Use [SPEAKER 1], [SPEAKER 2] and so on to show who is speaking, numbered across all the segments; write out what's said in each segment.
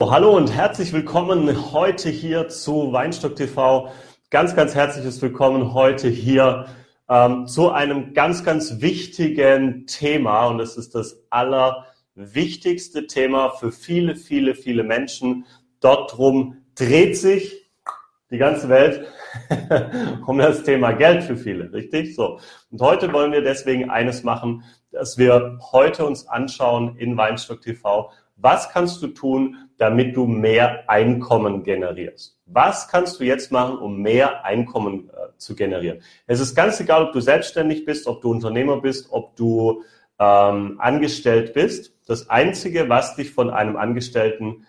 [SPEAKER 1] Hallo und herzlich willkommen heute hier zu Weinstock TV. Ganz, ganz herzliches Willkommen heute hier ähm, zu einem ganz, ganz wichtigen Thema und es ist das allerwichtigste Thema für viele, viele, viele Menschen. Dort drum dreht sich die ganze Welt um das Thema Geld für viele, richtig? So. Und heute wollen wir deswegen eines machen, dass wir heute uns anschauen in Weinstock TV, was kannst du tun, damit du mehr Einkommen generierst? Was kannst du jetzt machen, um mehr Einkommen äh, zu generieren? Es ist ganz egal, ob du selbstständig bist, ob du Unternehmer bist, ob du ähm, angestellt bist. Das Einzige, was dich von einem Angestellten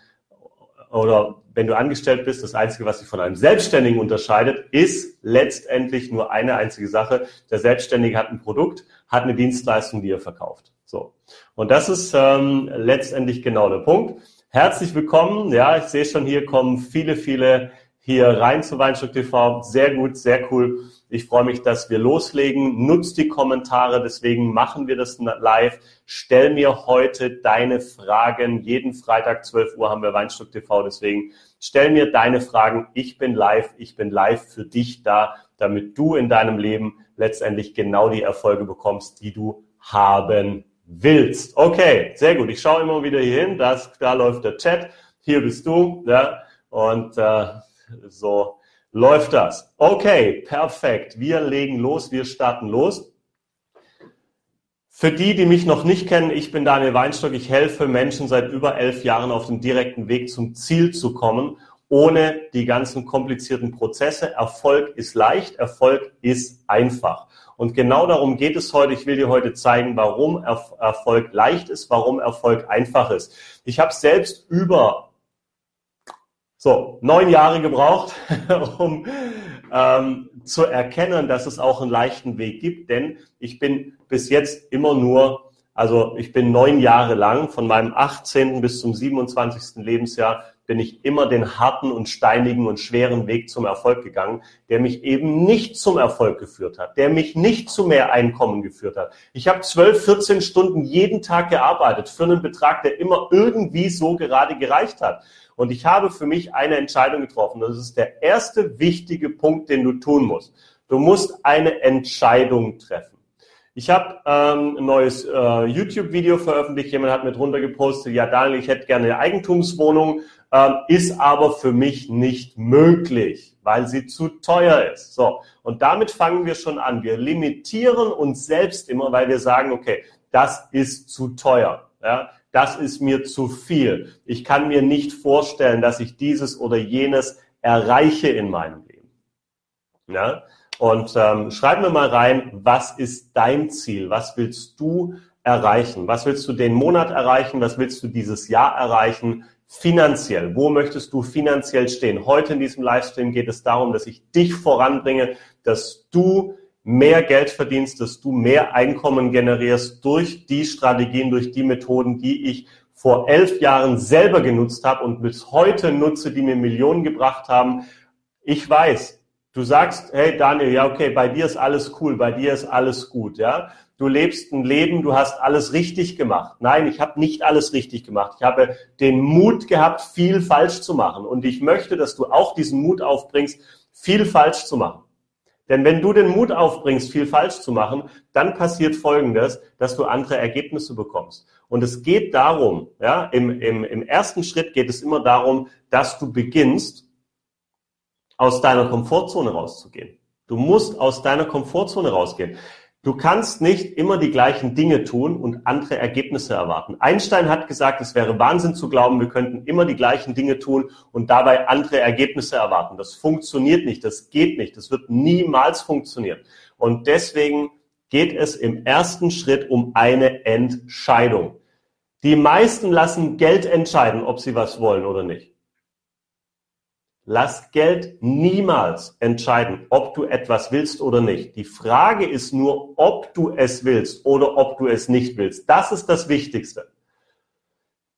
[SPEAKER 1] oder wenn du angestellt bist, das Einzige, was dich von einem Selbstständigen unterscheidet, ist letztendlich nur eine einzige Sache. Der Selbstständige hat ein Produkt, hat eine Dienstleistung, die er verkauft. So. Und das ist ähm, letztendlich genau der Punkt. Herzlich willkommen. Ja, ich sehe schon, hier kommen viele, viele hier rein zu Weinstock TV. Sehr gut, sehr cool. Ich freue mich, dass wir loslegen. Nutzt die Kommentare, deswegen machen wir das live. Stell mir heute deine Fragen. Jeden Freitag 12 Uhr haben wir Weinstock TV, deswegen stell mir deine Fragen. Ich bin live, ich bin live für dich da, damit du in deinem Leben letztendlich genau die Erfolge bekommst, die du haben willst. Okay, sehr gut. Ich schaue immer wieder hier hin. Das, da läuft der Chat. Hier bist du. Ja, und äh, so läuft das. Okay, perfekt. Wir legen los. Wir starten los. Für die, die mich noch nicht kennen, ich bin Daniel Weinstock. Ich helfe Menschen seit über elf Jahren auf dem direkten Weg zum Ziel zu kommen, ohne die ganzen komplizierten Prozesse. Erfolg ist leicht, Erfolg ist einfach. Und genau darum geht es heute. Ich will dir heute zeigen, warum Erfolg leicht ist, warum Erfolg einfach ist. Ich habe selbst über so neun Jahre gebraucht, um ähm, zu erkennen, dass es auch einen leichten Weg gibt. Denn ich bin bis jetzt immer nur, also ich bin neun Jahre lang, von meinem 18. bis zum 27. Lebensjahr, bin ich immer den harten und steinigen und schweren Weg zum Erfolg gegangen, der mich eben nicht zum Erfolg geführt hat, der mich nicht zu mehr Einkommen geführt hat. Ich habe 12, 14 Stunden jeden Tag gearbeitet für einen Betrag, der immer irgendwie so gerade gereicht hat. Und ich habe für mich eine Entscheidung getroffen. Das ist der erste wichtige Punkt, den du tun musst. Du musst eine Entscheidung treffen. Ich habe ähm, ein neues äh, YouTube-Video veröffentlicht. Jemand hat mir drunter gepostet, ja Daniel, ich hätte gerne eine Eigentumswohnung ist aber für mich nicht möglich, weil sie zu teuer ist. So, und damit fangen wir schon an. Wir limitieren uns selbst immer, weil wir sagen, okay, das ist zu teuer. Ja, das ist mir zu viel. Ich kann mir nicht vorstellen, dass ich dieses oder jenes erreiche in meinem Leben. Ja? Und ähm, schreib mir mal rein, was ist dein Ziel? Was willst du erreichen? Was willst du den Monat erreichen? Was willst du dieses Jahr erreichen? Finanziell. Wo möchtest du finanziell stehen? Heute in diesem Livestream geht es darum, dass ich dich voranbringe, dass du mehr Geld verdienst, dass du mehr Einkommen generierst durch die Strategien, durch die Methoden, die ich vor elf Jahren selber genutzt habe und bis heute nutze, die mir Millionen gebracht haben. Ich weiß, du sagst, hey Daniel, ja okay, bei dir ist alles cool, bei dir ist alles gut, ja du lebst ein Leben, du hast alles richtig gemacht. Nein, ich habe nicht alles richtig gemacht. Ich habe den Mut gehabt, viel falsch zu machen. Und ich möchte, dass du auch diesen Mut aufbringst, viel falsch zu machen. Denn wenn du den Mut aufbringst, viel falsch zu machen, dann passiert Folgendes, dass du andere Ergebnisse bekommst. Und es geht darum, ja, im, im, im ersten Schritt geht es immer darum, dass du beginnst, aus deiner Komfortzone rauszugehen. Du musst aus deiner Komfortzone rausgehen. Du kannst nicht immer die gleichen Dinge tun und andere Ergebnisse erwarten. Einstein hat gesagt, es wäre Wahnsinn zu glauben, wir könnten immer die gleichen Dinge tun und dabei andere Ergebnisse erwarten. Das funktioniert nicht, das geht nicht, das wird niemals funktionieren. Und deswegen geht es im ersten Schritt um eine Entscheidung. Die meisten lassen Geld entscheiden, ob sie was wollen oder nicht. Lass Geld niemals entscheiden, ob du etwas willst oder nicht. Die Frage ist nur, ob du es willst oder ob du es nicht willst. Das ist das Wichtigste.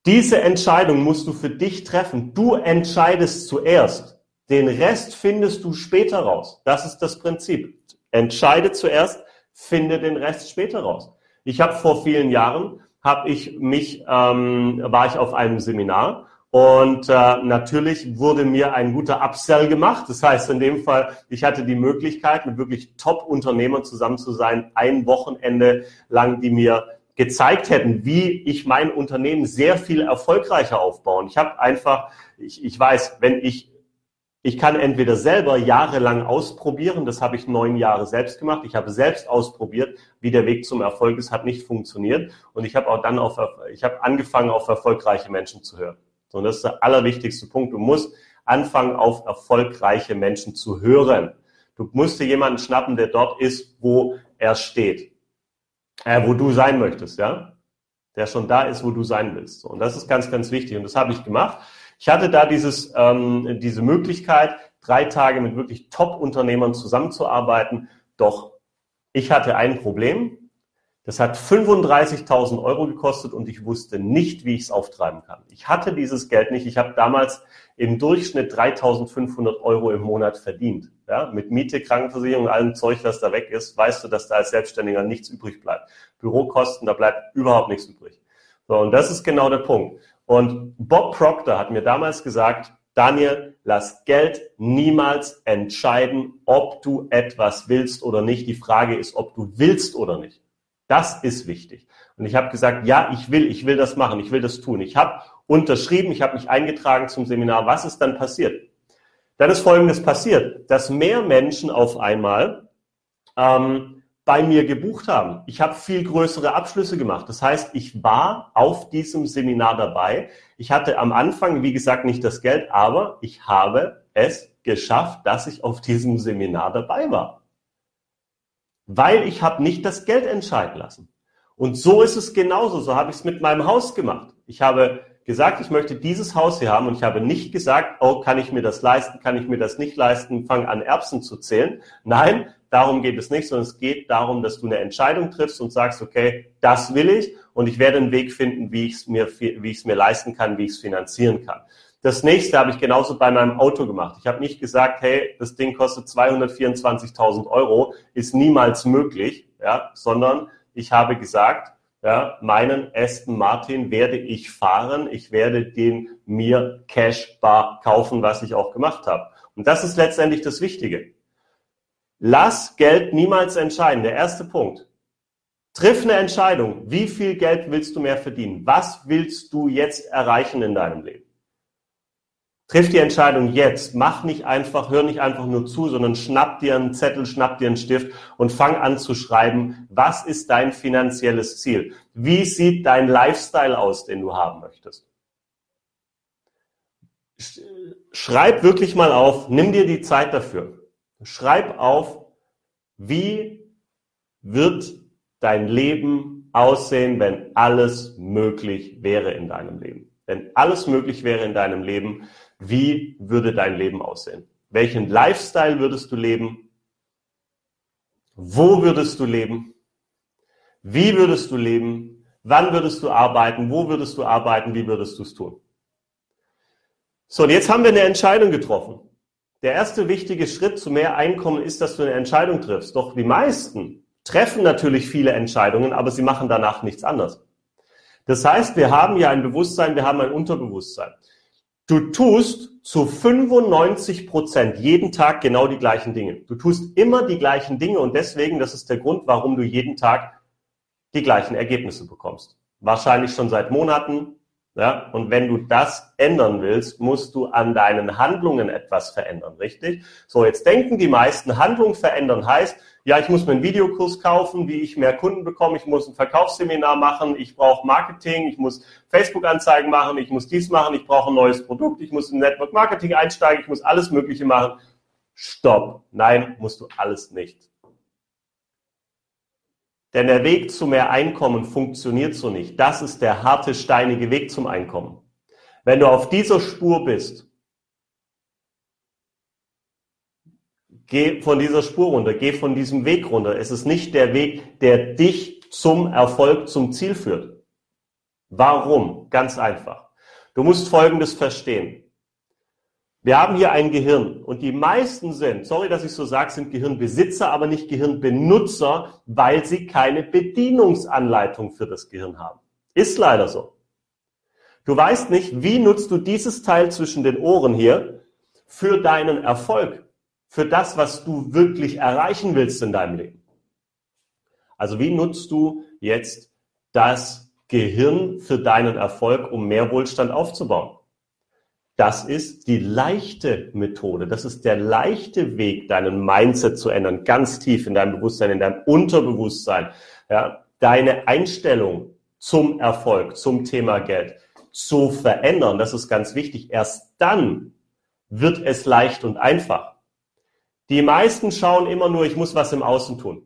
[SPEAKER 1] Diese Entscheidung musst du für dich treffen. Du entscheidest zuerst. Den Rest findest du später raus. Das ist das Prinzip. Entscheide zuerst, finde den Rest später raus. Ich habe vor vielen Jahren, habe ich mich, ähm, war ich auf einem Seminar Und äh, natürlich wurde mir ein guter Upsell gemacht. Das heißt, in dem Fall, ich hatte die Möglichkeit, mit wirklich Top-Unternehmern zusammen zu sein, ein Wochenende lang, die mir gezeigt hätten, wie ich mein Unternehmen sehr viel erfolgreicher aufbauen. Ich habe einfach, ich, ich weiß, wenn ich, ich kann entweder selber jahrelang ausprobieren, das habe ich neun Jahre selbst gemacht, ich habe selbst ausprobiert, wie der Weg zum Erfolg ist, hat nicht funktioniert und ich habe auch dann auf, ich habe angefangen, auf erfolgreiche Menschen zu hören. So, und das ist der allerwichtigste Punkt. Du musst anfangen, auf erfolgreiche Menschen zu hören. Du musst dir jemanden schnappen, der dort ist, wo er steht. Äh, wo du sein möchtest, ja? Der schon da ist, wo du sein willst. So, und das ist ganz, ganz wichtig. Und das habe ich gemacht. Ich hatte da dieses, ähm, diese Möglichkeit, drei Tage mit wirklich Top-Unternehmern zusammenzuarbeiten. Doch ich hatte ein Problem. Das hat 35.000 Euro gekostet und ich wusste nicht, wie ich es auftreiben kann. Ich hatte dieses Geld nicht. Ich habe damals im Durchschnitt 3.500 Euro im Monat verdient. Ja, mit Miete, Krankenversicherung allem Zeug, was da weg ist, weißt du, dass da als Selbstständiger nichts übrig bleibt. Bürokosten, da bleibt überhaupt nichts übrig. So, und das ist genau der Punkt. Und Bob Proctor hat mir damals gesagt, Daniel, lass Geld niemals entscheiden, ob du etwas willst oder nicht. Die Frage ist, ob du willst oder nicht. Das ist wichtig. Und ich habe gesagt, ja, ich will, ich will das machen, ich will das tun. Ich habe unterschrieben, ich habe mich eingetragen zum Seminar. Was ist dann passiert? Dann ist Folgendes passiert, dass mehr Menschen auf einmal ähm, bei mir gebucht haben. Ich habe viel größere Abschlüsse gemacht. Das heißt, ich war auf diesem Seminar dabei. Ich hatte am Anfang, wie gesagt, nicht das Geld, aber ich habe es geschafft, dass ich auf diesem Seminar dabei war weil ich habe nicht das Geld entscheiden lassen. Und so ist es genauso. So habe ich es mit meinem Haus gemacht. Ich habe gesagt, ich möchte dieses Haus hier haben und ich habe nicht gesagt, oh, kann ich mir das leisten, kann ich mir das nicht leisten, fang an Erbsen zu zählen. Nein, darum geht es nicht, sondern es geht darum, dass du eine Entscheidung triffst und sagst, okay, das will ich und ich werde einen Weg finden, wie ich es mir, wie ich es mir leisten kann, wie ich es finanzieren kann. Das nächste habe ich genauso bei meinem Auto gemacht. Ich habe nicht gesagt, hey, das Ding kostet 224.000 Euro, ist niemals möglich, ja, sondern ich habe gesagt, ja, meinen Aston Martin werde ich fahren, ich werde den mir Cash Bar kaufen, was ich auch gemacht habe. Und das ist letztendlich das Wichtige. Lass Geld niemals entscheiden. Der erste Punkt. Triff eine Entscheidung. Wie viel Geld willst du mehr verdienen? Was willst du jetzt erreichen in deinem Leben? Triff die Entscheidung jetzt. Mach nicht einfach, hör nicht einfach nur zu, sondern schnapp dir einen Zettel, schnapp dir einen Stift und fang an zu schreiben, was ist dein finanzielles Ziel? Wie sieht dein Lifestyle aus, den du haben möchtest? Schreib wirklich mal auf, nimm dir die Zeit dafür. Schreib auf, wie wird dein Leben aussehen, wenn alles möglich wäre in deinem Leben. Wenn alles möglich wäre in deinem Leben, wie würde dein Leben aussehen? Welchen Lifestyle würdest du leben? Wo würdest du leben? Wie würdest du leben? Wann würdest du arbeiten? Wo würdest du arbeiten? Wie würdest du es tun? So, und jetzt haben wir eine Entscheidung getroffen. Der erste wichtige Schritt zu mehr Einkommen ist, dass du eine Entscheidung triffst. Doch die meisten treffen natürlich viele Entscheidungen, aber sie machen danach nichts anderes. Das heißt, wir haben ja ein Bewusstsein, wir haben ein Unterbewusstsein. Du tust zu 95 Prozent jeden Tag genau die gleichen Dinge. Du tust immer die gleichen Dinge und deswegen, das ist der Grund, warum du jeden Tag die gleichen Ergebnisse bekommst. Wahrscheinlich schon seit Monaten. Ja, und wenn du das ändern willst, musst du an deinen Handlungen etwas verändern, richtig? So, jetzt denken die meisten, Handlung verändern heißt, ja, ich muss mir einen Videokurs kaufen, wie ich mehr Kunden bekomme, ich muss ein Verkaufsseminar machen, ich brauche Marketing, ich muss Facebook-Anzeigen machen, ich muss dies machen, ich brauche ein neues Produkt, ich muss in Network Marketing einsteigen, ich muss alles Mögliche machen. Stopp. Nein, musst du alles nicht. Denn der Weg zu mehr Einkommen funktioniert so nicht. Das ist der harte, steinige Weg zum Einkommen. Wenn du auf dieser Spur bist, Geh von dieser Spur runter, geh von diesem Weg runter. Es ist nicht der Weg, der dich zum Erfolg, zum Ziel führt. Warum? Ganz einfach. Du musst Folgendes verstehen. Wir haben hier ein Gehirn und die meisten sind, sorry, dass ich so sage, sind Gehirnbesitzer, aber nicht Gehirnbenutzer, weil sie keine Bedienungsanleitung für das Gehirn haben. Ist leider so. Du weißt nicht, wie nutzt du dieses Teil zwischen den Ohren hier für deinen Erfolg, für das, was du wirklich erreichen willst in deinem Leben. Also wie nutzt du jetzt das Gehirn für deinen Erfolg, um mehr Wohlstand aufzubauen? Das ist die leichte Methode. Das ist der leichte Weg, deinen Mindset zu ändern, ganz tief in deinem Bewusstsein, in deinem Unterbewusstsein. Ja, deine Einstellung zum Erfolg, zum Thema Geld zu verändern. Das ist ganz wichtig. Erst dann wird es leicht und einfach. Die meisten schauen immer nur, ich muss was im Außen tun.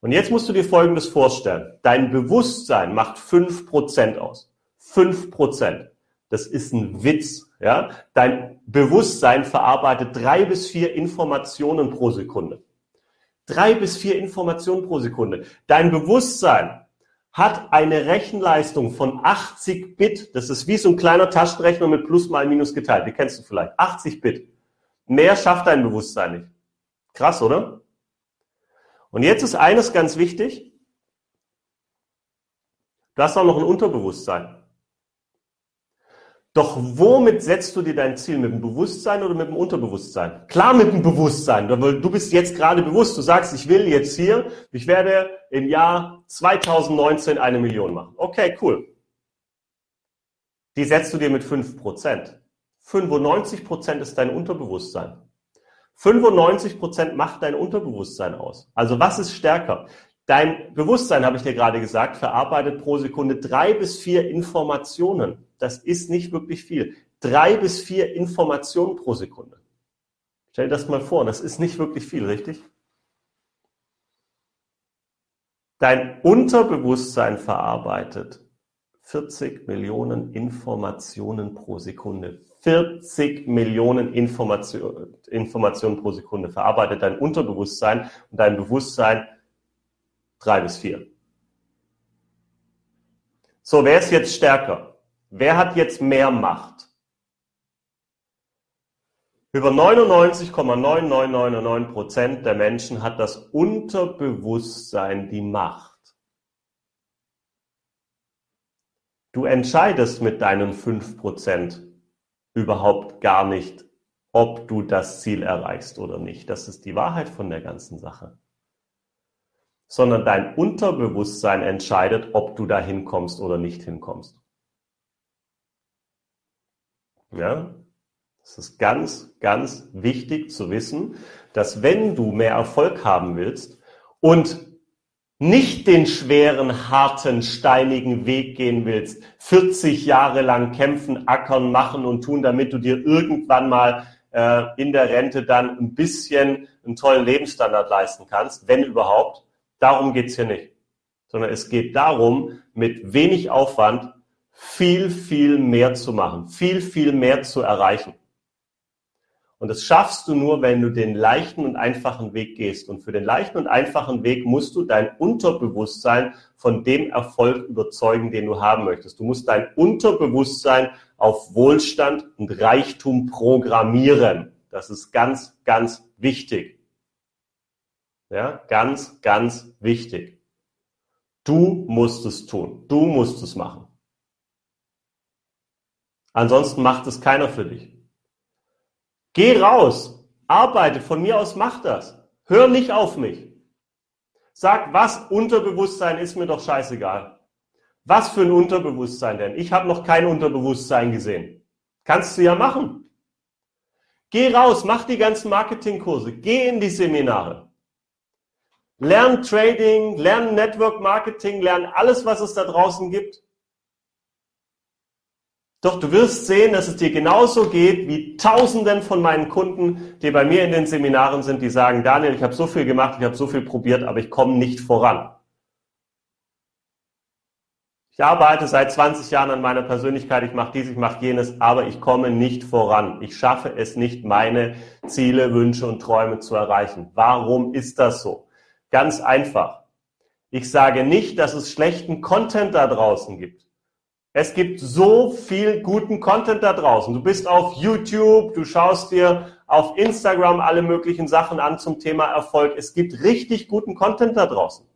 [SPEAKER 1] Und jetzt musst du dir Folgendes vorstellen. Dein Bewusstsein macht fünf Prozent aus. Fünf Prozent. Das ist ein Witz. Ja? Dein Bewusstsein verarbeitet drei bis vier Informationen pro Sekunde. Drei bis vier Informationen pro Sekunde. Dein Bewusstsein hat eine Rechenleistung von 80 Bit. Das ist wie so ein kleiner Taschenrechner mit Plus mal Minus geteilt. Die kennst du vielleicht. 80 Bit. Mehr schafft dein Bewusstsein nicht. Krass, oder? Und jetzt ist eines ganz wichtig. Du hast auch noch ein Unterbewusstsein. Doch womit setzt du dir dein Ziel? Mit dem Bewusstsein oder mit dem Unterbewusstsein? Klar mit dem Bewusstsein. Du bist jetzt gerade bewusst. Du sagst, ich will jetzt hier, ich werde im Jahr 2019 eine Million machen. Okay, cool. Die setzt du dir mit 5%. 95% ist dein Unterbewusstsein. 95 Prozent macht dein Unterbewusstsein aus. Also was ist stärker? Dein Bewusstsein, habe ich dir gerade gesagt, verarbeitet pro Sekunde drei bis vier Informationen. Das ist nicht wirklich viel. Drei bis vier Informationen pro Sekunde. Stell dir das mal vor, das ist nicht wirklich viel, richtig? Dein Unterbewusstsein verarbeitet 40 Millionen Informationen pro Sekunde. 40 Millionen Information, Informationen pro Sekunde verarbeitet dein Unterbewusstsein und dein Bewusstsein drei bis vier. So, wer ist jetzt stärker? Wer hat jetzt mehr Macht? Über 99,9999 Prozent der Menschen hat das Unterbewusstsein die Macht. Du entscheidest mit deinen 5 Prozent überhaupt gar nicht, ob du das Ziel erreichst oder nicht. Das ist die Wahrheit von der ganzen Sache. Sondern dein Unterbewusstsein entscheidet, ob du da hinkommst oder nicht hinkommst. Ja? Es ist ganz, ganz wichtig zu wissen, dass wenn du mehr Erfolg haben willst und nicht den schweren, harten, steinigen Weg gehen willst, 40 Jahre lang kämpfen, ackern, machen und tun, damit du dir irgendwann mal äh, in der Rente dann ein bisschen einen tollen Lebensstandard leisten kannst, wenn überhaupt. Darum geht's hier nicht. Sondern es geht darum, mit wenig Aufwand viel, viel mehr zu machen, viel, viel mehr zu erreichen. Und das schaffst du nur, wenn du den leichten und einfachen Weg gehst. Und für den leichten und einfachen Weg musst du dein Unterbewusstsein von dem Erfolg überzeugen, den du haben möchtest. Du musst dein Unterbewusstsein auf Wohlstand und Reichtum programmieren. Das ist ganz, ganz wichtig. Ja, ganz, ganz wichtig. Du musst es tun. Du musst es machen. Ansonsten macht es keiner für dich. Geh raus, arbeite, von mir aus mach das. Hör nicht auf mich. Sag, was Unterbewusstsein ist mir doch scheißegal. Was für ein Unterbewusstsein denn? Ich habe noch kein Unterbewusstsein gesehen. Kannst du ja machen. Geh raus, mach die ganzen Marketingkurse, geh in die Seminare. Lern Trading, lern Network Marketing, lern alles, was es da draußen gibt. Doch du wirst sehen, dass es dir genauso geht wie Tausenden von meinen Kunden, die bei mir in den Seminaren sind, die sagen, Daniel, ich habe so viel gemacht, ich habe so viel probiert, aber ich komme nicht voran. Ich arbeite seit 20 Jahren an meiner Persönlichkeit, ich mache dies, ich mache jenes, aber ich komme nicht voran. Ich schaffe es nicht, meine Ziele, Wünsche und Träume zu erreichen. Warum ist das so? Ganz einfach. Ich sage nicht, dass es schlechten Content da draußen gibt. Es gibt so viel guten Content da draußen. Du bist auf YouTube, du schaust dir auf Instagram alle möglichen Sachen an zum Thema Erfolg. Es gibt richtig guten Content da draußen.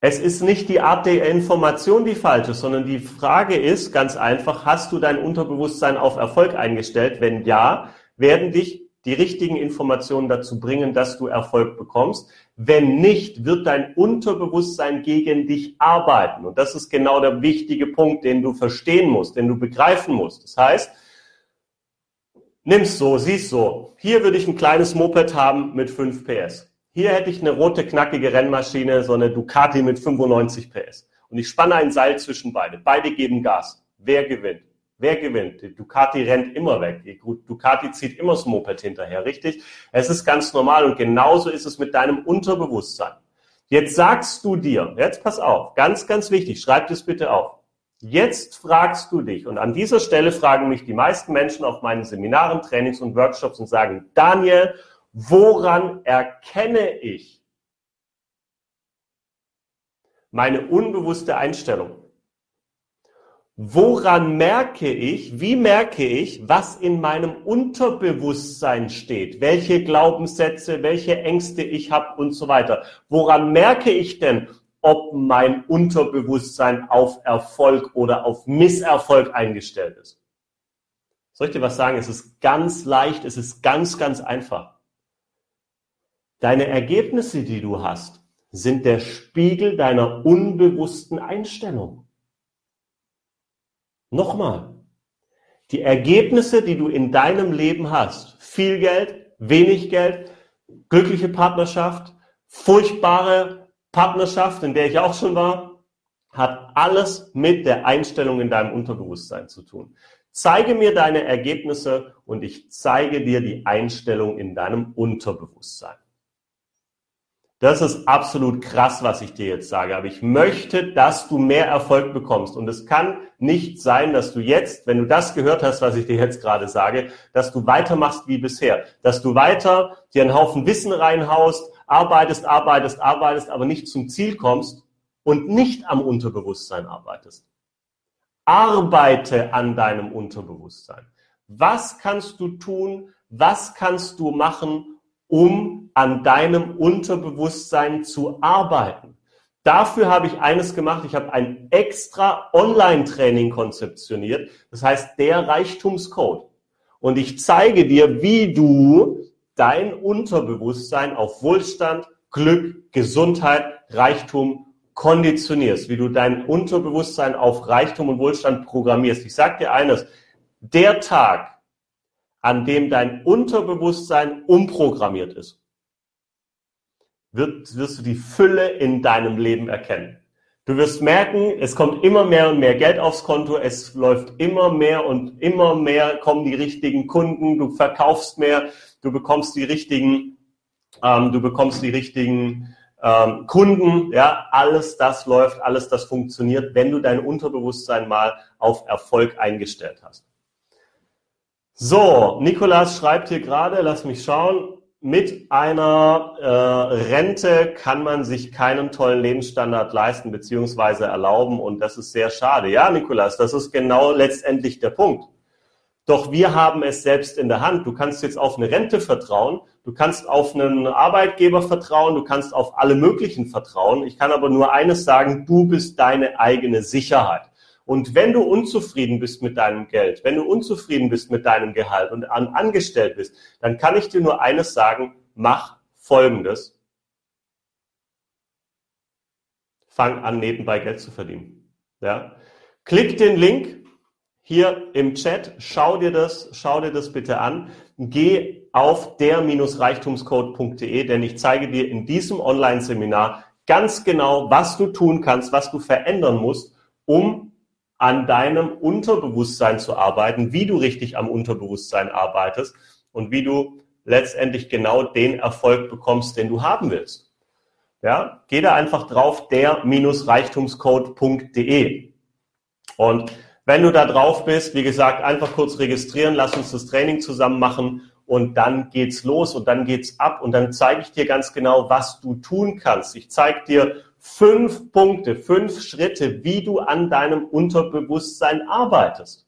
[SPEAKER 1] Es ist nicht die Art der Information, die falsch ist, sondern die Frage ist ganz einfach, hast du dein Unterbewusstsein auf Erfolg eingestellt? Wenn ja, werden dich die richtigen Informationen dazu bringen, dass du Erfolg bekommst. Wenn nicht, wird dein Unterbewusstsein gegen dich arbeiten. Und das ist genau der wichtige Punkt, den du verstehen musst, den du begreifen musst. Das heißt, nimm's so, siehst so. Hier würde ich ein kleines Moped haben mit 5 PS. Hier hätte ich eine rote, knackige Rennmaschine, so eine Ducati mit 95 PS. Und ich spanne ein Seil zwischen beide. Beide geben Gas. Wer gewinnt? Wer gewinnt? Ducati rennt immer weg. Ducati zieht immer das Moped hinterher, richtig? Es ist ganz normal und genauso ist es mit deinem Unterbewusstsein. Jetzt sagst du dir, jetzt pass auf, ganz, ganz wichtig, schreib das bitte auf. Jetzt fragst du dich, und an dieser Stelle fragen mich die meisten Menschen auf meinen Seminaren, Trainings und Workshops und sagen, Daniel, Woran erkenne ich meine unbewusste Einstellung? Woran merke ich, wie merke ich, was in meinem Unterbewusstsein steht? Welche Glaubenssätze, welche Ängste ich habe und so weiter. Woran merke ich denn, ob mein Unterbewusstsein auf Erfolg oder auf Misserfolg eingestellt ist? Soll ich dir was sagen? Es ist ganz leicht, es ist ganz, ganz einfach. Deine Ergebnisse, die du hast, sind der Spiegel deiner unbewussten Einstellung. Nochmal, die Ergebnisse, die du in deinem Leben hast, viel Geld, wenig Geld, glückliche Partnerschaft, furchtbare Partnerschaft, in der ich auch schon war, hat alles mit der Einstellung in deinem Unterbewusstsein zu tun. Zeige mir deine Ergebnisse und ich zeige dir die Einstellung in deinem Unterbewusstsein. Das ist absolut krass, was ich dir jetzt sage. Aber ich möchte, dass du mehr Erfolg bekommst. Und es kann nicht sein, dass du jetzt, wenn du das gehört hast, was ich dir jetzt gerade sage, dass du weitermachst wie bisher. Dass du weiter dir einen Haufen Wissen reinhaust, arbeitest, arbeitest, arbeitest, aber nicht zum Ziel kommst und nicht am Unterbewusstsein arbeitest. Arbeite an deinem Unterbewusstsein. Was kannst du tun? Was kannst du machen, um an deinem Unterbewusstsein zu arbeiten. Dafür habe ich eines gemacht. Ich habe ein extra Online-Training konzeptioniert. Das heißt, der Reichtumscode. Und ich zeige dir, wie du dein Unterbewusstsein auf Wohlstand, Glück, Gesundheit, Reichtum konditionierst, wie du dein Unterbewusstsein auf Reichtum und Wohlstand programmierst. Ich sage dir eines, der Tag, an dem dein Unterbewusstsein umprogrammiert ist, wird, wirst du die Fülle in deinem Leben erkennen. Du wirst merken, es kommt immer mehr und mehr Geld aufs Konto, es läuft immer mehr und immer mehr kommen die richtigen Kunden, du verkaufst mehr, du bekommst die richtigen, ähm, du bekommst die richtigen ähm, Kunden, ja, alles das läuft, alles das funktioniert, wenn du dein Unterbewusstsein mal auf Erfolg eingestellt hast. So, Nikolas schreibt hier gerade, lass mich schauen. Mit einer äh, Rente kann man sich keinen tollen Lebensstandard leisten bzw. erlauben und das ist sehr schade. Ja, Nikolas, das ist genau letztendlich der Punkt. Doch wir haben es selbst in der Hand. Du kannst jetzt auf eine Rente vertrauen, du kannst auf einen Arbeitgeber vertrauen, du kannst auf alle möglichen vertrauen. Ich kann aber nur eines sagen, du bist deine eigene Sicherheit. Und wenn du unzufrieden bist mit deinem Geld, wenn du unzufrieden bist mit deinem Gehalt und an, angestellt bist, dann kann ich dir nur eines sagen, mach Folgendes. Fang an, nebenbei Geld zu verdienen. Ja? Klick den Link hier im Chat, schau dir das, schau dir das bitte an. Geh auf der-reichtumscode.de, denn ich zeige dir in diesem Online-Seminar ganz genau, was du tun kannst, was du verändern musst, um an deinem Unterbewusstsein zu arbeiten, wie du richtig am Unterbewusstsein arbeitest und wie du letztendlich genau den Erfolg bekommst, den du haben willst. Ja, geh da einfach drauf, der-reichtumscode.de. Und wenn du da drauf bist, wie gesagt, einfach kurz registrieren, lass uns das Training zusammen machen und dann geht's los und dann geht's ab und dann zeige ich dir ganz genau, was du tun kannst. Ich zeige dir fünf Punkte, fünf Schritte, wie du an deinem Unterbewusstsein arbeitest.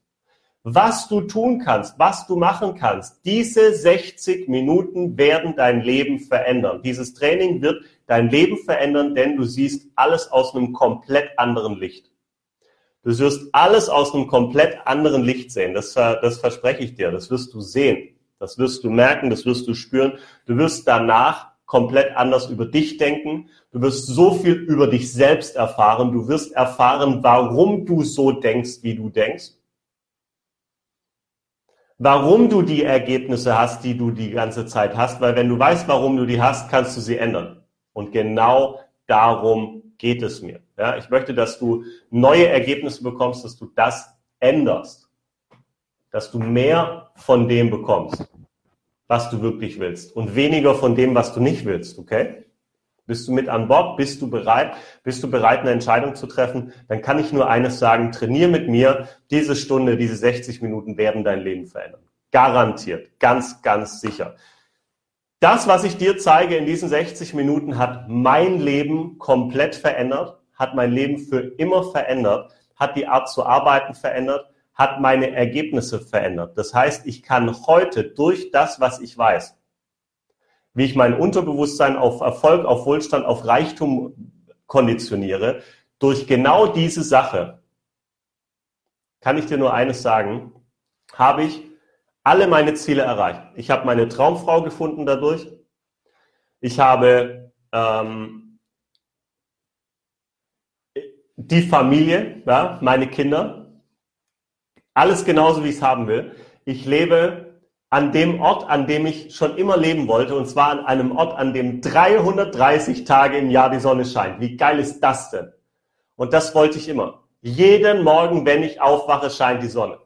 [SPEAKER 1] was du tun kannst, was du machen kannst. Diese 60 Minuten werden dein Leben verändern. Dieses Training wird dein Leben verändern, denn du siehst alles aus einem komplett anderen Licht. Du wirst alles aus einem komplett anderen Licht sehen. Das, das verspreche ich dir. Das wirst du sehen. Das wirst du merken. Das wirst du spüren. Du wirst danach komplett anders über dich denken. Du wirst so viel über dich selbst erfahren. Du wirst erfahren, warum du so denkst, wie du denkst warum du die Ergebnisse hast, die du die ganze Zeit hast, weil wenn du weißt, warum du die hast, kannst du sie ändern. Und genau darum geht es mir. Ja, ich möchte, dass du neue Ergebnisse bekommst, dass du das änderst, dass du mehr von dem bekommst, was du wirklich willst und weniger von dem, was du nicht willst, okay? Bist du mit an Bord? Bist du bereit? Bist du bereit, eine Entscheidung zu treffen? Dann kann ich nur eines sagen, trainier mit mir. Diese Stunde, diese 60 Minuten werden dein Leben verändern. Garantiert. Ganz, ganz sicher. Das, was ich dir zeige in diesen 60 Minuten, hat mein Leben komplett verändert, hat mein Leben für immer verändert, hat die Art zu arbeiten verändert, hat meine Ergebnisse verändert. Das heißt, ich kann heute durch das, was ich weiß, wie ich mein Unterbewusstsein auf Erfolg, auf Wohlstand, auf Reichtum konditioniere, durch genau diese Sache, kann ich dir nur eines sagen, habe ich alle meine Ziele erreicht. Ich habe meine Traumfrau gefunden dadurch. Ich habe ähm, die Familie, ja, meine Kinder, alles genauso, wie ich es haben will. Ich lebe an dem Ort, an dem ich schon immer leben wollte, und zwar an einem Ort, an dem 330 Tage im Jahr die Sonne scheint. Wie geil ist das denn? Und das wollte ich immer. Jeden Morgen, wenn ich aufwache, scheint die Sonne.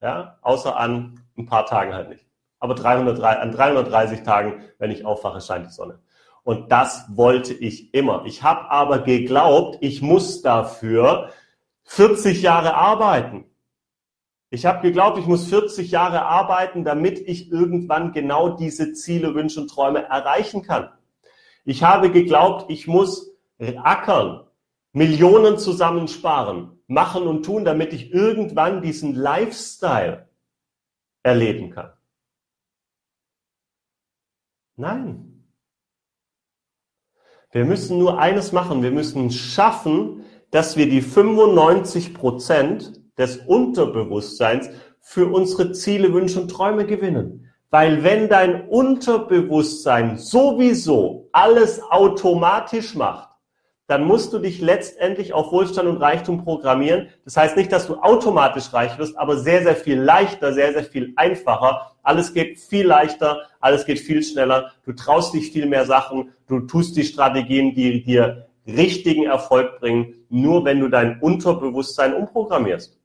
[SPEAKER 1] Ja, außer an ein paar Tagen halt nicht. Aber 303, an 330 Tagen, wenn ich aufwache, scheint die Sonne. Und das wollte ich immer. Ich habe aber geglaubt, ich muss dafür 40 Jahre arbeiten. Ich habe geglaubt, ich muss 40 Jahre arbeiten, damit ich irgendwann genau diese Ziele, Wünsche und Träume erreichen kann. Ich habe geglaubt, ich muss ackern, Millionen zusammensparen, machen und tun, damit ich irgendwann diesen Lifestyle erleben kann. Nein. Wir müssen nur eines machen. Wir müssen schaffen, dass wir die 95 Prozent des Unterbewusstseins für unsere Ziele, Wünsche und Träume gewinnen. Weil wenn dein Unterbewusstsein sowieso alles automatisch macht, dann musst du dich letztendlich auf Wohlstand und Reichtum programmieren. Das heißt nicht, dass du automatisch reich wirst, aber sehr, sehr viel leichter, sehr, sehr viel einfacher. Alles geht viel leichter, alles geht viel schneller. Du traust dich viel mehr Sachen, du tust die Strategien, die dir richtigen Erfolg bringen, nur wenn du dein Unterbewusstsein umprogrammierst.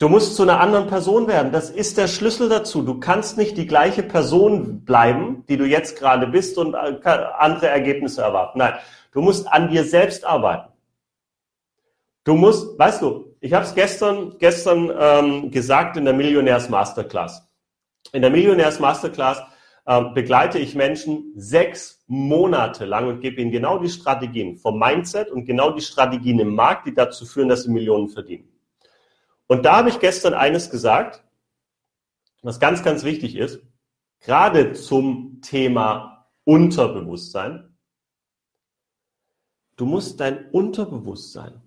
[SPEAKER 1] Du musst zu einer anderen Person werden. Das ist der Schlüssel dazu. Du kannst nicht die gleiche Person bleiben, die du jetzt gerade bist und äh, andere Ergebnisse erwarten. Nein, du musst an dir selbst arbeiten. Du musst, weißt du, ich habe es gestern, gestern ähm, gesagt in der Millionärs Masterclass. In der Millionärs Masterclass ähm, begleite ich Menschen sechs Monate lang und gebe ihnen genau die Strategien vom Mindset und genau die Strategien im Markt, die dazu führen, dass sie Millionen verdienen. Und da habe ich gestern eines gesagt, was ganz, ganz wichtig ist, gerade zum Thema Unterbewusstsein. Du musst dein Unterbewusstsein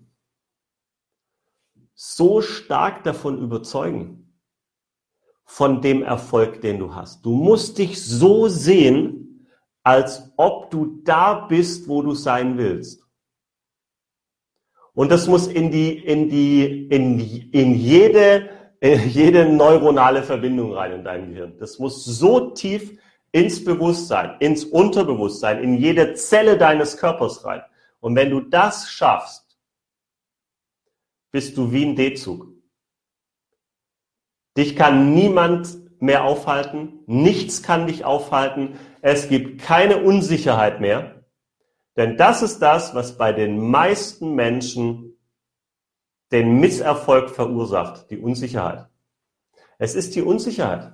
[SPEAKER 1] so stark davon überzeugen, von dem Erfolg, den du hast. Du musst dich so sehen, als ob du da bist, wo du sein willst. Und das muss in die, in die, in, in jede, in jede neuronale Verbindung rein in dein Gehirn. Das muss so tief ins Bewusstsein, ins Unterbewusstsein, in jede Zelle deines Körpers rein. Und wenn du das schaffst, bist du wie ein D-Zug. Dich kann niemand mehr aufhalten, nichts kann dich aufhalten, es gibt keine Unsicherheit mehr. Denn das ist das, was bei den meisten Menschen den Misserfolg verursacht, die Unsicherheit. Es ist die Unsicherheit.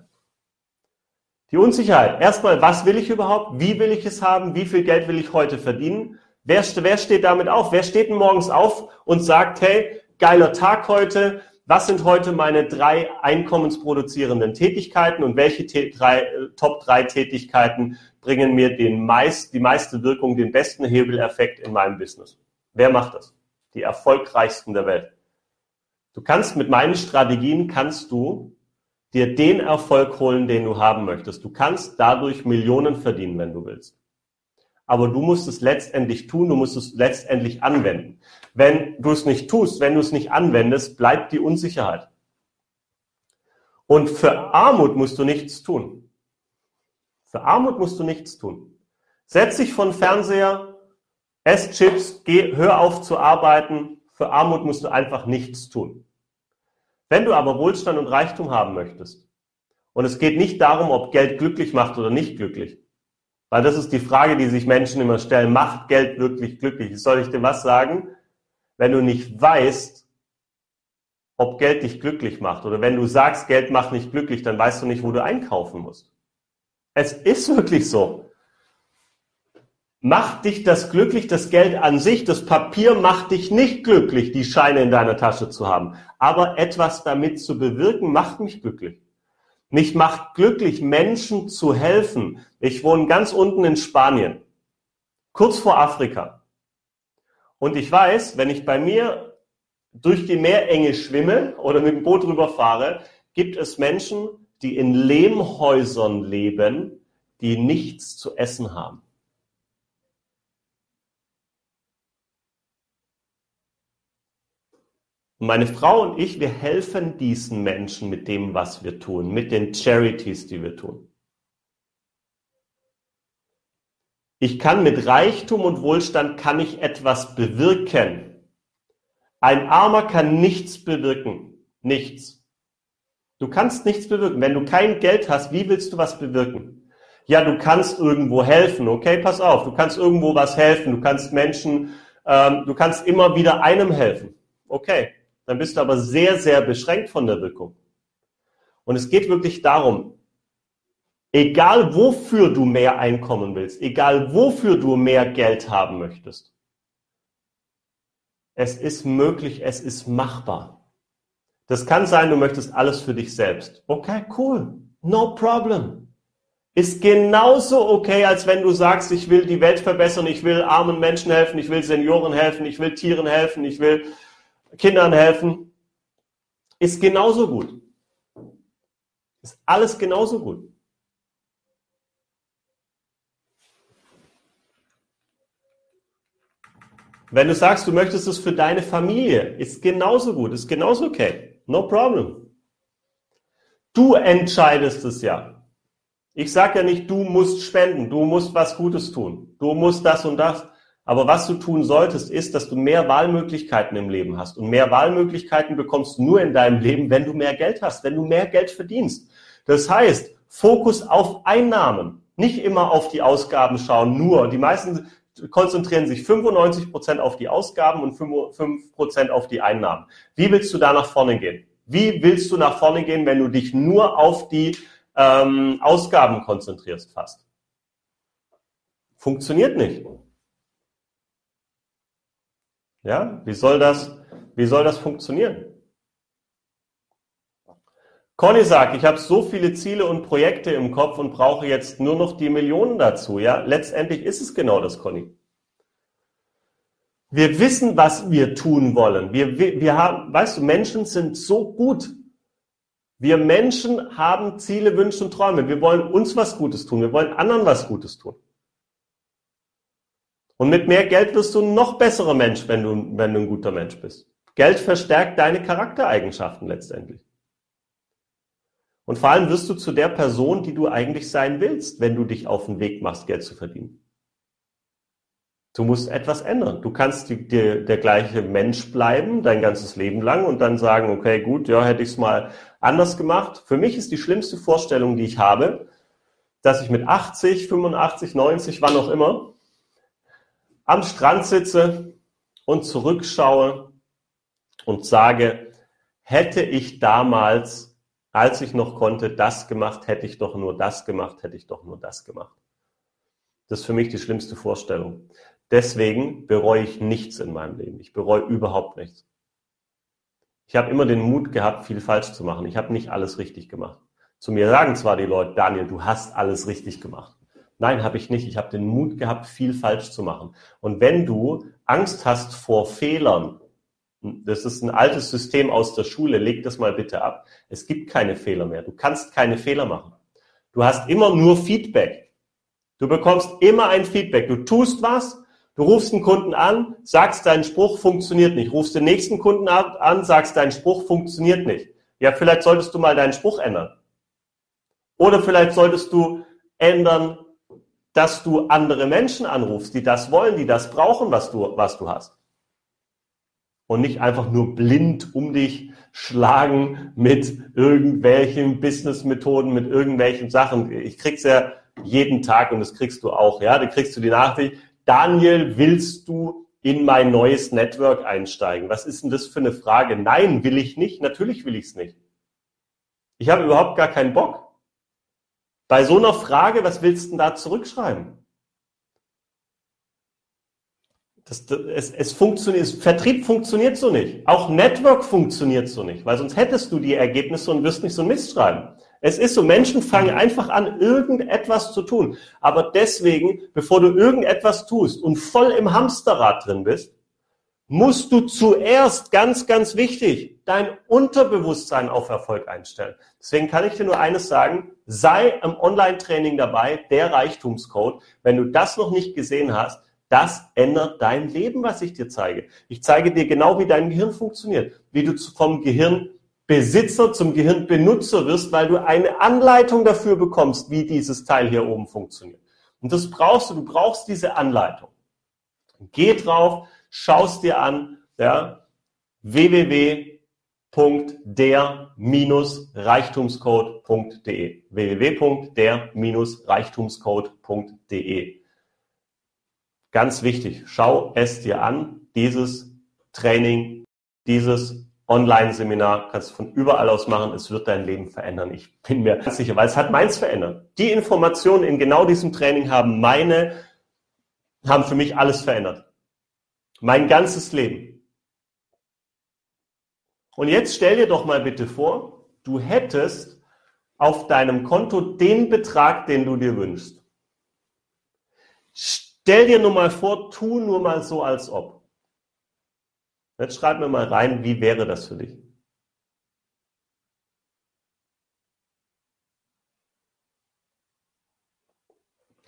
[SPEAKER 1] Die Unsicherheit. Erstmal, was will ich überhaupt? Wie will ich es haben? Wie viel Geld will ich heute verdienen? Wer, wer steht damit auf? Wer steht morgens auf und sagt, hey, geiler Tag heute, was sind heute meine drei einkommensproduzierenden Tätigkeiten und welche drei, äh, Top drei Tätigkeiten bringen mir den meist, die meiste Wirkung, den besten Hebeleffekt in meinem Business? Wer macht das? Die erfolgreichsten der Welt. Du kannst mit meinen Strategien kannst du dir den Erfolg holen, den du haben möchtest. Du kannst dadurch Millionen verdienen, wenn du willst. Aber du musst es letztendlich tun, du musst es letztendlich anwenden. Wenn du es nicht tust, wenn du es nicht anwendest, bleibt die Unsicherheit. Und für Armut musst du nichts tun. Für Armut musst du nichts tun. Setz dich von Fernseher, ess Chips, geh, hör auf zu arbeiten. Für Armut musst du einfach nichts tun. Wenn du aber Wohlstand und Reichtum haben möchtest, und es geht nicht darum, ob Geld glücklich macht oder nicht glücklich, weil das ist die Frage, die sich Menschen immer stellen, macht Geld wirklich glücklich? Soll ich dir was sagen? Wenn du nicht weißt, ob Geld dich glücklich macht oder wenn du sagst, Geld macht nicht glücklich, dann weißt du nicht, wo du einkaufen musst. Es ist wirklich so. Macht dich das glücklich, das Geld an sich, das Papier macht dich nicht glücklich, die Scheine in deiner Tasche zu haben. Aber etwas damit zu bewirken, macht mich glücklich. Mich macht glücklich, Menschen zu helfen. Ich wohne ganz unten in Spanien, kurz vor Afrika. Und ich weiß, wenn ich bei mir durch die Meerenge schwimme oder mit dem Boot rüberfahre, gibt es Menschen, die in Lehmhäusern leben, die nichts zu essen haben. Meine Frau und ich, wir helfen diesen Menschen mit dem, was wir tun, mit den Charities, die wir tun. Ich kann mit Reichtum und Wohlstand kann ich etwas bewirken. Ein Armer kann nichts bewirken. Nichts. Du kannst nichts bewirken. Wenn du kein Geld hast, wie willst du was bewirken? Ja, du kannst irgendwo helfen. Okay, pass auf. Du kannst irgendwo was helfen. Du kannst Menschen, ähm, du kannst immer wieder einem helfen. Okay dann bist du aber sehr, sehr beschränkt von der Wirkung. Und es geht wirklich darum, egal wofür du mehr Einkommen willst, egal wofür du mehr Geld haben möchtest, es ist möglich, es ist machbar. Das kann sein, du möchtest alles für dich selbst. Okay, cool. No problem. Ist genauso okay, als wenn du sagst, ich will die Welt verbessern, ich will armen Menschen helfen, ich will Senioren helfen, ich will Tieren helfen, ich will Kindern helfen, ist genauso gut. Ist alles genauso gut. Wenn du sagst, du möchtest es für deine Familie, ist genauso gut, ist genauso okay. No problem. Du entscheidest es ja. Ich sage ja nicht, du musst spenden, du musst was Gutes tun, du musst das und das. Aber was du tun solltest, ist, dass du mehr Wahlmöglichkeiten im Leben hast. Und mehr Wahlmöglichkeiten bekommst du nur in deinem Leben, wenn du mehr Geld hast, wenn du mehr Geld verdienst. Das heißt, Fokus auf Einnahmen, nicht immer auf die Ausgaben schauen, nur. Die meisten konzentrieren sich 95 Prozent auf die Ausgaben und 5 Prozent auf die Einnahmen. Wie willst du da nach vorne gehen? Wie willst du nach vorne gehen, wenn du dich nur auf die ähm, Ausgaben konzentrierst fast? Funktioniert nicht. Ja, wie soll das, wie soll das funktionieren? Conny sagt, ich habe so viele Ziele und Projekte im Kopf und brauche jetzt nur noch die Millionen dazu. Ja, letztendlich ist es genau das, Conny. Wir wissen, was wir tun wollen. Wir, wir, haben, weißt du, Menschen sind so gut. Wir Menschen haben Ziele, Wünsche und Träume. Wir wollen uns was Gutes tun. Wir wollen anderen was Gutes tun. Und mit mehr Geld wirst du ein noch besserer Mensch, wenn du, wenn du ein guter Mensch bist. Geld verstärkt deine Charaktereigenschaften letztendlich. Und vor allem wirst du zu der Person, die du eigentlich sein willst, wenn du dich auf den Weg machst, Geld zu verdienen. Du musst etwas ändern. Du kannst die, die, der gleiche Mensch bleiben, dein ganzes Leben lang und dann sagen, okay, gut, ja, hätte ich es mal anders gemacht. Für mich ist die schlimmste Vorstellung, die ich habe, dass ich mit 80, 85, 90, wann auch immer, am Strand sitze und zurückschaue und sage, hätte ich damals, als ich noch konnte, das gemacht, hätte ich doch nur das gemacht, hätte ich doch nur das gemacht. Das ist für mich die schlimmste Vorstellung. Deswegen bereue ich nichts in meinem Leben. Ich bereue überhaupt nichts. Ich habe immer den Mut gehabt, viel falsch zu machen. Ich habe nicht alles richtig gemacht. Zu mir sagen zwar die Leute, Daniel, du hast alles richtig gemacht. Nein, habe ich nicht. Ich habe den Mut gehabt, viel falsch zu machen. Und wenn du Angst hast vor Fehlern, das ist ein altes System aus der Schule, leg das mal bitte ab. Es gibt keine Fehler mehr. Du kannst keine Fehler machen. Du hast immer nur Feedback. Du bekommst immer ein Feedback. Du tust was, du rufst einen Kunden an, sagst, dein Spruch funktioniert nicht. Rufst den nächsten Kunden an, sagst, dein Spruch funktioniert nicht. Ja, vielleicht solltest du mal deinen Spruch ändern. Oder vielleicht solltest du ändern, dass du andere Menschen anrufst, die das wollen, die das brauchen, was du, was du hast. Und nicht einfach nur blind um dich schlagen mit irgendwelchen Businessmethoden, mit irgendwelchen Sachen. Ich krieg's ja jeden Tag und das kriegst du auch, ja. Da kriegst du die Nachricht, Daniel, willst du in mein neues Network einsteigen? Was ist denn das für eine Frage? Nein, will ich nicht. Natürlich will ich es nicht. Ich habe überhaupt gar keinen Bock. Bei so einer Frage, was willst du denn da zurückschreiben? Das, das, es, es funktioniert, Vertrieb funktioniert so nicht. Auch Network funktioniert so nicht, weil sonst hättest du die Ergebnisse und wirst nicht so Mist schreiben. Es ist so, Menschen fangen einfach an, irgendetwas zu tun. Aber deswegen, bevor du irgendetwas tust und voll im Hamsterrad drin bist, musst du zuerst, ganz, ganz wichtig, dein Unterbewusstsein auf Erfolg einstellen. Deswegen kann ich dir nur eines sagen, sei im Online-Training dabei, der Reichtumscode. Wenn du das noch nicht gesehen hast, das ändert dein Leben, was ich dir zeige. Ich zeige dir genau, wie dein Gehirn funktioniert, wie du vom Gehirnbesitzer zum Gehirnbenutzer wirst, weil du eine Anleitung dafür bekommst, wie dieses Teil hier oben funktioniert. Und das brauchst du, du brauchst diese Anleitung. Geh drauf, schaust dir an, ja, www.der-reichtumscode.de www.der-reichtumscode.de Ganz wichtig, schau es dir an, dieses Training, dieses Online-Seminar kannst du von überall aus machen. Es wird dein Leben verändern. Ich bin mir ganz sicher, weil es hat meins verändert. Die Informationen in genau diesem Training haben meine, haben für mich alles verändert. Mein ganzes Leben. Und jetzt stell dir doch mal bitte vor, du hättest auf deinem Konto den Betrag, den du dir wünschst. Stell dir nur mal vor, tu nur mal so, als ob. Jetzt schreib mir mal rein, wie wäre das für dich?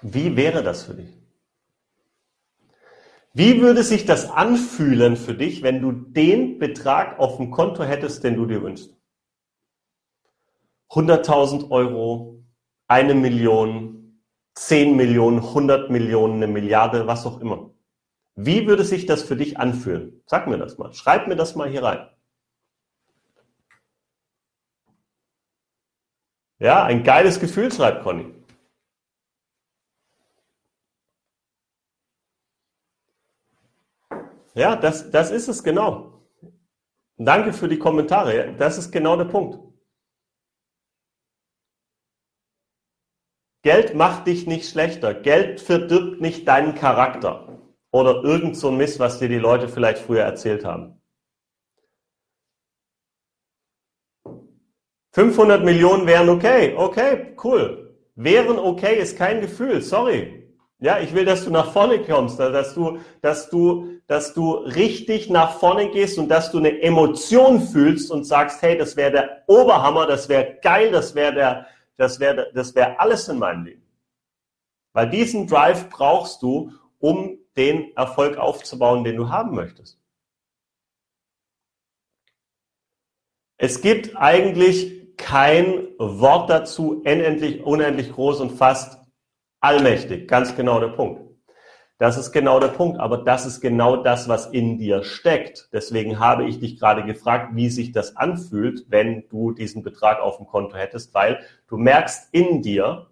[SPEAKER 1] Wie wäre das für dich? Wie würde sich das anfühlen für dich, wenn du den Betrag auf dem Konto hättest, den du dir wünschst? 100.000 Euro, eine Million, 10 Millionen, 100 Millionen, eine Milliarde, was auch immer. Wie würde sich das für dich anfühlen? Sag mir das mal. Schreib mir das mal hier rein. Ja, ein geiles Gefühl, schreibt Conny. Ja, das, das ist es genau. Danke für die Kommentare. Das ist genau der Punkt. Geld macht dich nicht schlechter. Geld verdirbt nicht deinen Charakter. Oder irgend so ein Mist, was dir die Leute vielleicht früher erzählt haben. 500 Millionen wären okay. Okay, cool. Wären okay ist kein Gefühl. Sorry. Ja, ich will, dass du nach vorne kommst, dass du, dass du, dass du richtig nach vorne gehst und dass du eine Emotion fühlst und sagst, hey, das wäre der Oberhammer, das wäre geil, das wäre der, das wäre, das wäre alles in meinem Leben. Weil diesen Drive brauchst du, um den Erfolg aufzubauen, den du haben möchtest. Es gibt eigentlich kein Wort dazu, unendlich, unendlich groß und fast Allmächtig, ganz genau der Punkt. Das ist genau der Punkt, aber das ist genau das, was in dir steckt. Deswegen habe ich dich gerade gefragt, wie sich das anfühlt, wenn du diesen Betrag auf dem Konto hättest, weil du merkst in dir,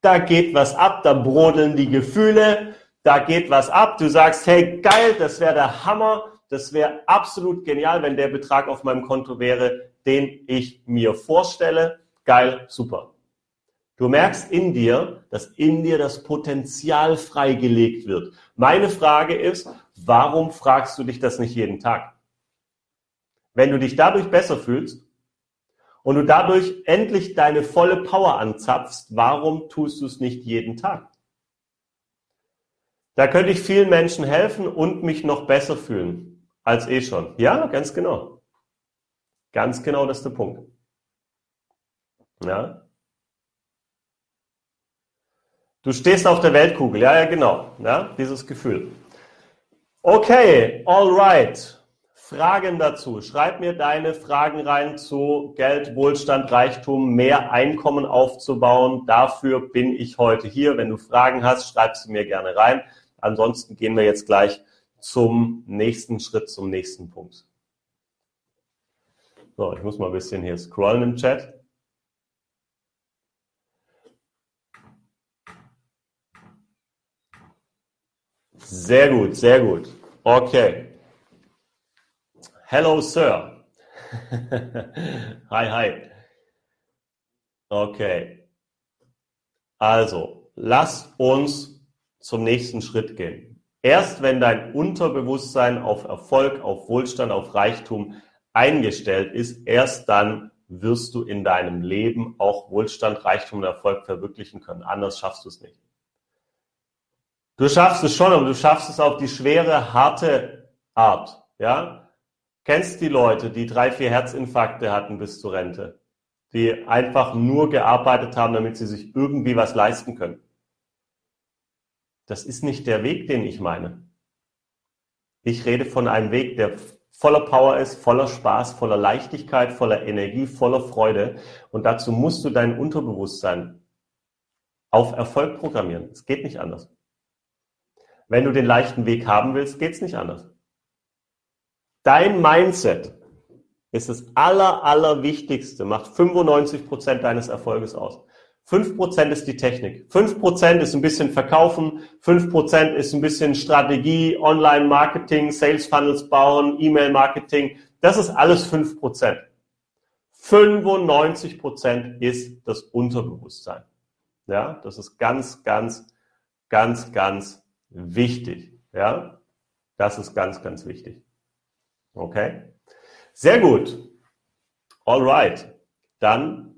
[SPEAKER 1] da geht was ab, da brodeln die Gefühle, da geht was ab. Du sagst, hey, geil, das wäre der Hammer, das wäre absolut genial, wenn der Betrag auf meinem Konto wäre, den ich mir vorstelle. Geil, super. Du merkst in dir, dass in dir das Potenzial freigelegt wird. Meine Frage ist, warum fragst du dich das nicht jeden Tag? wenn du dich dadurch besser fühlst und du dadurch endlich deine volle Power anzapfst, warum tust du es nicht jeden Tag? Da könnte ich vielen Menschen helfen und mich noch besser fühlen als eh schon. Ja, ganz genau. Ganz genau, das ist der Punkt. Ja. Du stehst auf der Weltkugel, ja, ja, genau, ja, dieses Gefühl. Okay, alright. Fragen dazu. Schreib mir deine Fragen rein zu Geld, Wohlstand, Reichtum, mehr Einkommen aufzubauen. Dafür bin ich heute hier. Wenn du Fragen hast, schreib sie mir gerne rein. Ansonsten gehen wir jetzt gleich zum nächsten Schritt, zum nächsten Punkt. So, ich muss mal ein bisschen hier scrollen im Chat. Sehr gut, sehr gut. Okay. Hello, Sir. hi, hi. Okay. Also, lass uns zum nächsten Schritt gehen. Erst wenn dein Unterbewusstsein auf Erfolg, auf Wohlstand, auf Reichtum eingestellt ist, erst dann wirst du in deinem Leben auch Wohlstand, Reichtum und Erfolg verwirklichen können. Anders schaffst du es nicht. Du schaffst es schon, aber du schaffst es auf die schwere, harte Art. Ja, Kennst die Leute, die drei, vier Herzinfarkte hatten bis zur Rente, die einfach nur gearbeitet haben, damit sie sich irgendwie was leisten können. Das ist nicht der Weg, den ich meine. Ich rede von einem Weg, der voller Power ist, voller Spaß, voller Leichtigkeit, voller Energie, voller Freude. Und dazu musst du dein Unterbewusstsein auf Erfolg programmieren. Es geht nicht anders. Wenn du den leichten Weg haben willst, geht es nicht anders. Dein Mindset ist das aller, aller Wichtigste, macht 95 Prozent deines Erfolges aus. 5% ist die Technik. 5% ist ein bisschen Verkaufen. 5% ist ein bisschen Strategie, Online-Marketing, Sales-Funnels bauen, E-Mail-Marketing. Das ist alles 5%. 95% ist das Unterbewusstsein. Ja, das ist ganz, ganz, ganz, ganz wichtig. Ja, das ist ganz, ganz wichtig. Okay? Sehr gut. Alright. Dann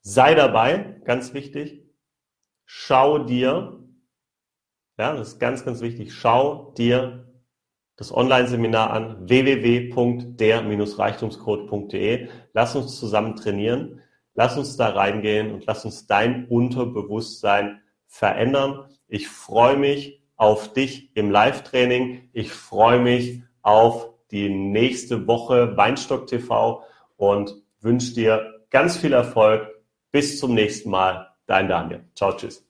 [SPEAKER 1] sei dabei, ganz wichtig. Schau dir, ja, das ist ganz, ganz wichtig, schau dir das Online-Seminar an www.der-reichtumscode.de. Lass uns zusammen trainieren. Lass uns da reingehen und lass uns dein Unterbewusstsein verändern. Ich freue mich auf dich im Live-Training. Ich freue mich auf die nächste Woche Weinstock TV und wünsche dir ganz viel Erfolg. Bis zum nächsten Mal. Dein Daniel. Ciao, tschüss.